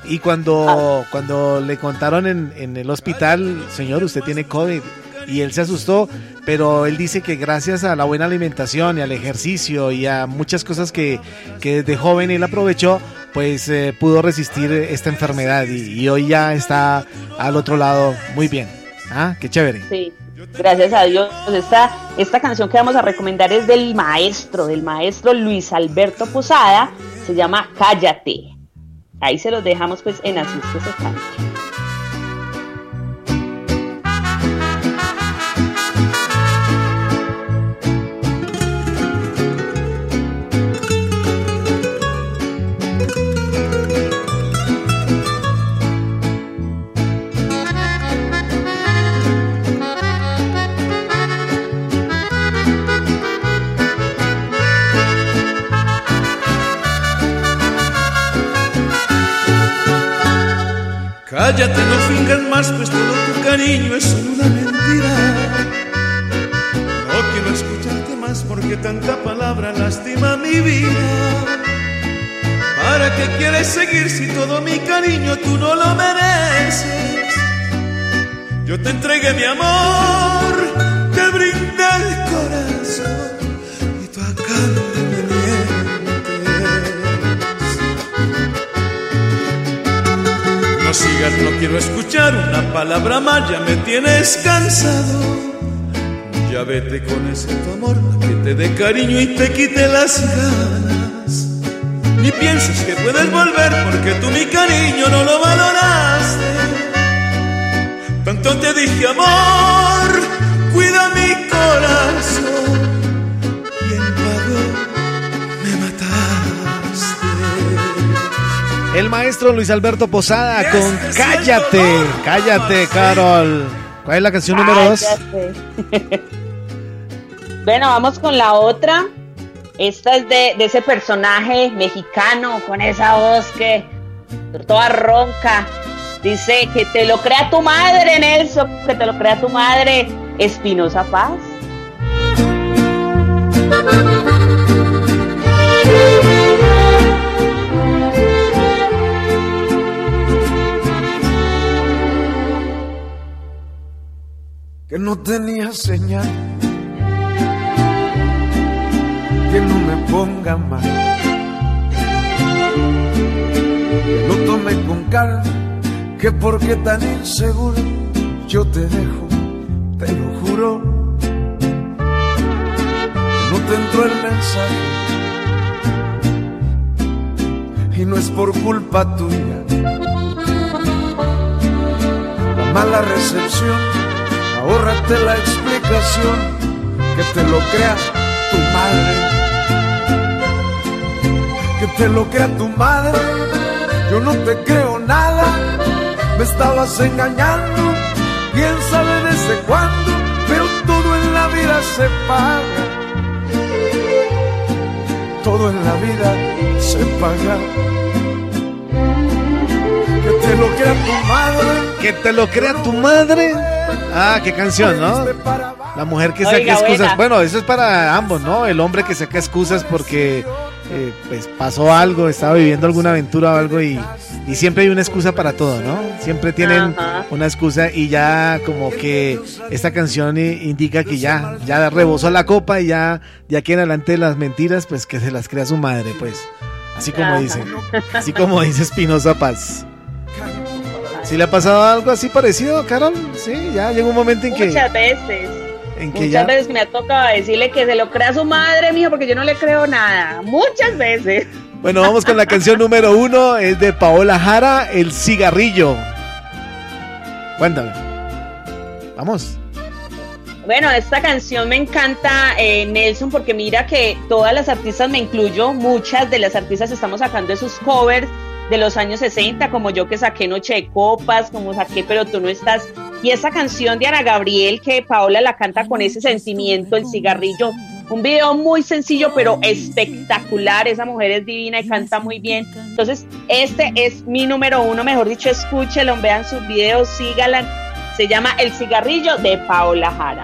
Y cuando, ah. cuando le contaron en, en el hospital, señor, usted tiene COVID, y él se asustó, pero él dice que gracias a la buena alimentación y al ejercicio y a muchas cosas que, que desde joven él aprovechó, pues eh, pudo resistir esta enfermedad y, y, hoy ya está al otro lado muy bien. Ah, qué chévere. Sí. Gracias a Dios. Esta, esta canción que vamos a recomendar es del maestro, del maestro Luis Alberto Posada. Se llama Cállate. Ahí se los dejamos pues en que se Cállate, no fingas más, pues todo tu cariño es solo una mentira. No quiero escucharte más porque tanta palabra lastima mi vida. ¿Para qué quieres seguir si todo mi cariño tú no lo mereces? Yo te entregué mi amor, quiero escuchar una palabra más, ya me tienes cansado. Ya vete con ese tu amor, que te dé cariño y te quite las ganas. Ni pienses que puedes volver porque tú mi cariño no lo valoraste. Tanto te dije amor, cuida mi corazón. El maestro Luis Alberto Posada con Cállate, cállate, Carol. ¿Cuál es la canción número dos? *laughs* Bueno, vamos con la otra. Esta es de, de, ese personaje mexicano con esa voz que toda ronca. Dice que te lo crea tu madre, Nelson, que te lo crea tu madre, Espinosa Paz. Que no tenía señal que no me ponga mal. Que lo tome con calma, que porque tan inseguro yo te dejo, te lo juro. Que no te entró el mensaje y no es por culpa tuya. La mala recepción, ahórrate la explicación, que te lo crea tu madre que te lo crea tu madre. Yo no te creo nada, me estabas engañando. Quién sabe desde cuándo, pero todo en la vida se paga. Todo en la vida se paga. Que te lo crea tu madre. Que te lo crea tu madre. Ah, qué canción, ¿no? La mujer que saca Oiga, excusas. buena. Bueno, eso es para ambos, ¿no? El hombre que saca excusas porque eh, pues pasó algo, estaba viviendo alguna aventura o algo y, y siempre hay una excusa para todo, ¿no? Siempre tienen Ajá. una excusa y ya como que esta canción indica que ya, ya rebosó la copa y ya de aquí en adelante las mentiras, pues que se las crea su madre, pues. Así como Ajá. dice, así como dice Espinosa Paz. ¿Sí le ha pasado algo así parecido, Carol? Sí, ya llegó un momento en que, Muchas veces. en que Muchas ya... veces me ha tocado decirle que se lo crea su madre, mijo, porque yo no le creo nada. Muchas veces. Bueno, vamos con la canción número uno, es de Paola Jara, El Cigarrillo. Cuéntame. Vamos. Bueno, esta canción me encanta, eh, Nelson, porque mira que todas las artistas, me incluyo, muchas de las artistas estamos sacando esos covers de los años 60, como yo que saqué Noche de Copas, como saqué Pero tú no estás. Y esa canción de Ana Gabriel, que Paola la canta con ese sentimiento, el cigarrillo. Un video muy sencillo, pero espectacular. Esa mujer es divina y canta muy bien. Entonces, este es mi número uno, mejor dicho, escúchelo, vean sus videos, síganla. Se llama El cigarrillo de Paola Jara.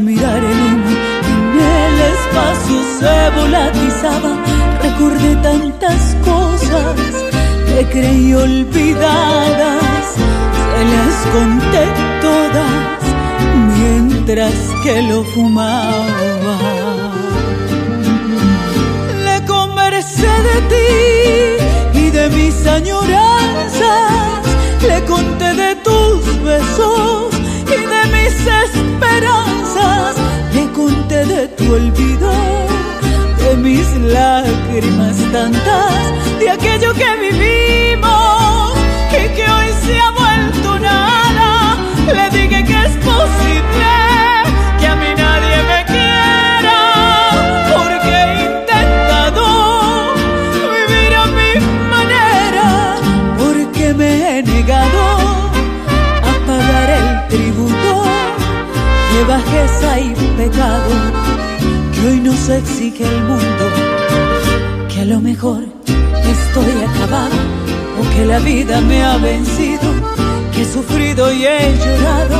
se volatizaba, recordé tantas cosas que creí olvidadas, se las conté todas mientras que lo fumaba. Le conversé de ti y de mis añoranzas, le conté de tus besos y de mis esperanzas, le conté de tu olvido, de mis lágrimas tantas, de aquello que vivimos y que hoy se ha vuelto nada. Le dije que es posible que a mí nadie me quiera, porque he intentado vivir a mi manera, porque me he negado a pagar el tributo de bajeza y pecado eso exige el mundo, que a lo mejor estoy acabado o que la vida me ha vencido, que he sufrido y he llorado,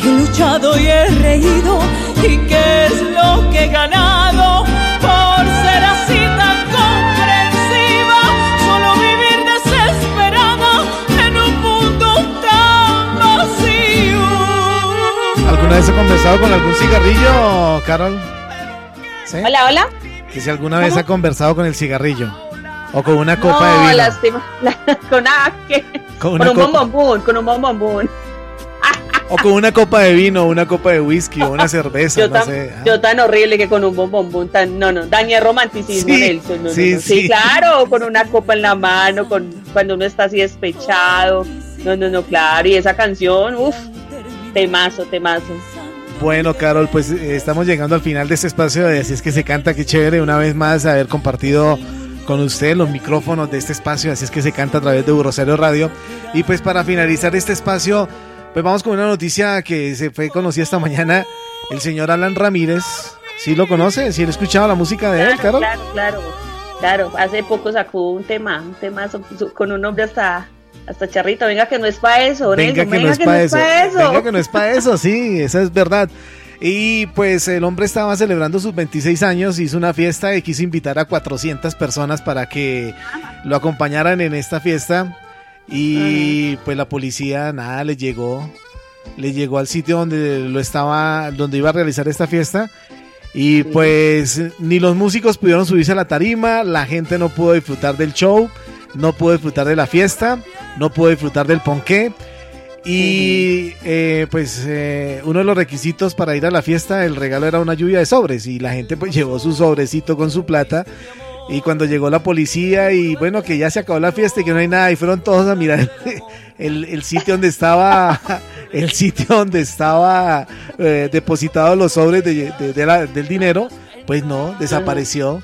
que he luchado y he reído y que es lo que he ganado por ser así tan comprensiva, solo vivir desesperada en un mundo tan vacío. ¿Alguna vez ha conversado con algún cigarrillo, Carol? ¿Sí? Hola, hola. Que si alguna vez ha conversado con el cigarrillo. O con una copa de No, vino. lástima. *laughs* con, ah. Con un bombombón, con un bombombón. *laughs* O con una copa de vino, una copa de whisky o una cerveza, Yo no tan, sé. Ah, yo tan horrible que con un bombombón tan. No, no, dañé el romanticismo, Sí, Nelson. No, no, sí, no. sí. claro, con una copa en la mano, con cuando uno está así despechado. No, no, no, claro. Y esa canción, uff, temazo, temazo. Bueno, Carol, pues eh, estamos llegando al final de este espacio de Así es que se canta, qué chévere una vez más haber compartido con usted los micrófonos de este espacio, así es que se canta a través de Rosario Radio. Y pues para finalizar este espacio, pues vamos con una noticia que se fue conocida esta mañana, el señor Alan Ramírez, ¿sí lo conoce? ¿Sí ha escuchado la música de él, Carol? Claro, claro, claro. Hace poco sacó un tema, un tema con un nombre hasta, hasta charrito. Venga, que no es para eso, Venga Nelson, que no es que para eso. Venga que no es para eso, sí, esa es verdad. Y pues el hombre estaba celebrando sus 26 años, hizo una fiesta y quiso invitar a 400 personas para que lo acompañaran en esta fiesta. Y pues la policía nada le llegó, le llegó al sitio donde lo estaba, donde iba a realizar esta fiesta. Y pues ni los músicos pudieron subirse a la tarima, la gente no pudo disfrutar del show, no pudo disfrutar de la fiesta, no pudo disfrutar del ponqué. Y eh, pues eh, uno de los requisitos para ir a la fiesta, el regalo era una lluvia de sobres y la gente pues *laughs* llevó su sobrecito con su plata. Y cuando llegó la policía y bueno, que ya se acabó la fiesta y que no hay nada y fueron todos a mirar *laughs* el, el sitio donde estaba, *laughs* el sitio donde estaba eh, depositado los sobres de- de- de la- del dinero, pues no, desapareció.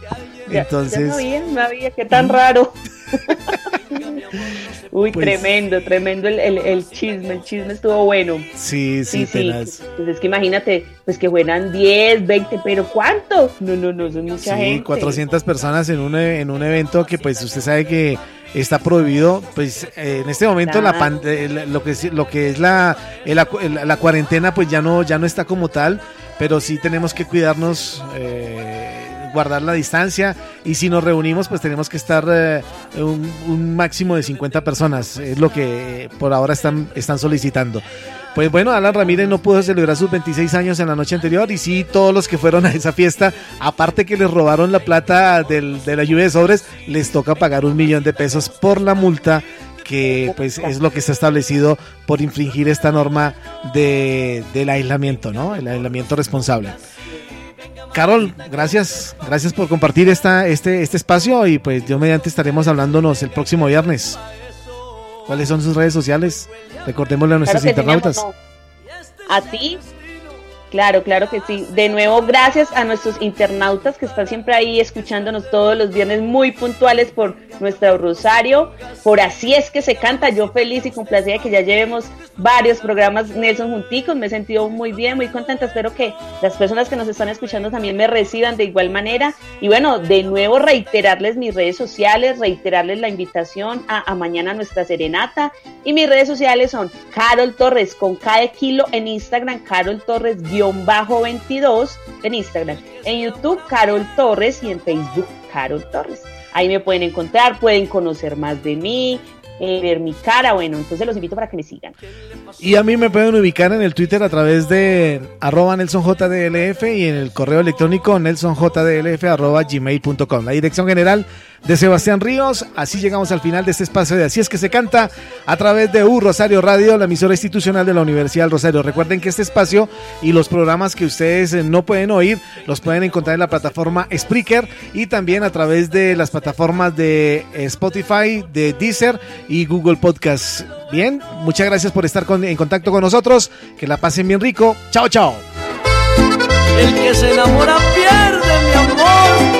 Ya- Entonces... Ya no había, no había, qué tan raro. *laughs* Uy, Pues- tremendo, tremendo el, el, el chisme, el chisme estuvo bueno. Sí, sí, Sí, sí, tenaz. pues es que imagínate, pues que fueran 10, 20, pero ¿cuánto? No, no, no, son mucha Sí, gente. 400 personas en un, en un evento que pues usted sabe que está prohibido, pues eh, en este momento la pan- eh, lo que es, lo que es la, la cuarentena pues ya no, ya no está como tal, pero sí tenemos que cuidarnos, eh, guardar la distancia y si nos reunimos pues tenemos que estar eh, un, un máximo de 50 personas, es lo que por ahora están, están solicitando. Pues bueno, Alan Ramírez no pudo celebrar sus 26 años en la noche anterior y sí, todos los que fueron a esa fiesta, aparte que les robaron la plata del- de la lluvia de sobres, les toca pagar un millón de pesos por la multa que pues es lo que está establecido por infringir esta norma de, del aislamiento, ¿no? El aislamiento responsable. Carol, gracias, gracias por compartir esta, este, este espacio y pues yo mediante estaremos hablándonos el próximo viernes. ¿Cuáles son sus redes sociales? Recordémosle a nuestros Claro internautas. no. A ti. Claro, claro que sí. De nuevo, gracias a nuestros internautas que están siempre ahí escuchándonos todos los viernes muy puntuales por nuestro Rosario. Por así es que se canta. Yo feliz y complacida que ya llevemos varios programas Nelson junticos. Me he sentido muy bien, muy contenta. Espero que las personas que nos están escuchando también me reciban de igual manera. Y bueno, de nuevo reiterarles mis redes sociales, reiterarles la invitación a, mañana nuestra serenata. Y mis redes sociales son Carol Torres con de kilo en Instagram, Carol Torres guion bajo 22 en Instagram. En YouTube, Carol Torres y en Facebook, Carol Torres. Ahí me pueden encontrar, pueden conocer más de mí, eh, ver mi cara. Bueno, entonces los invito para que me sigan. Y a mí me pueden ubicar en el Twitter a través de arroba nelsonjdlf y en el correo electrónico nelsonjdlf arroba gmail.com. La dirección general de Sebastián Ríos. Así llegamos al final de este espacio de Así es que se canta a través de U Rosario Radio, la emisora institucional de la Universidad del Rosario. Recuerden que este espacio y los programas que ustedes eh, no pueden oír los pueden encontrar en la plataforma Spreaker y también a través de las plataformas de eh, Spotify, de Deezer y Google Podcast. Bien, muchas gracias por estar en contacto con nosotros. Que la pasen bien rico. Chao, chao. El que se enamora pierde, mi amor.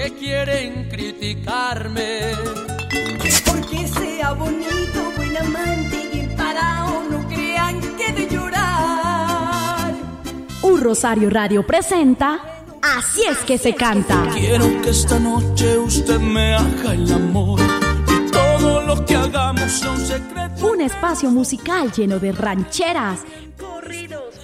que quieren criticarme. Porque sea bonito, buen amante y parado, no crean que de llorar. Un Rosario Radio presenta Así es que se canta. Quiero que esta noche usted me haga el amor y todo lo que hagamos sea un secreto. Un espacio musical lleno de rancheras, corridos,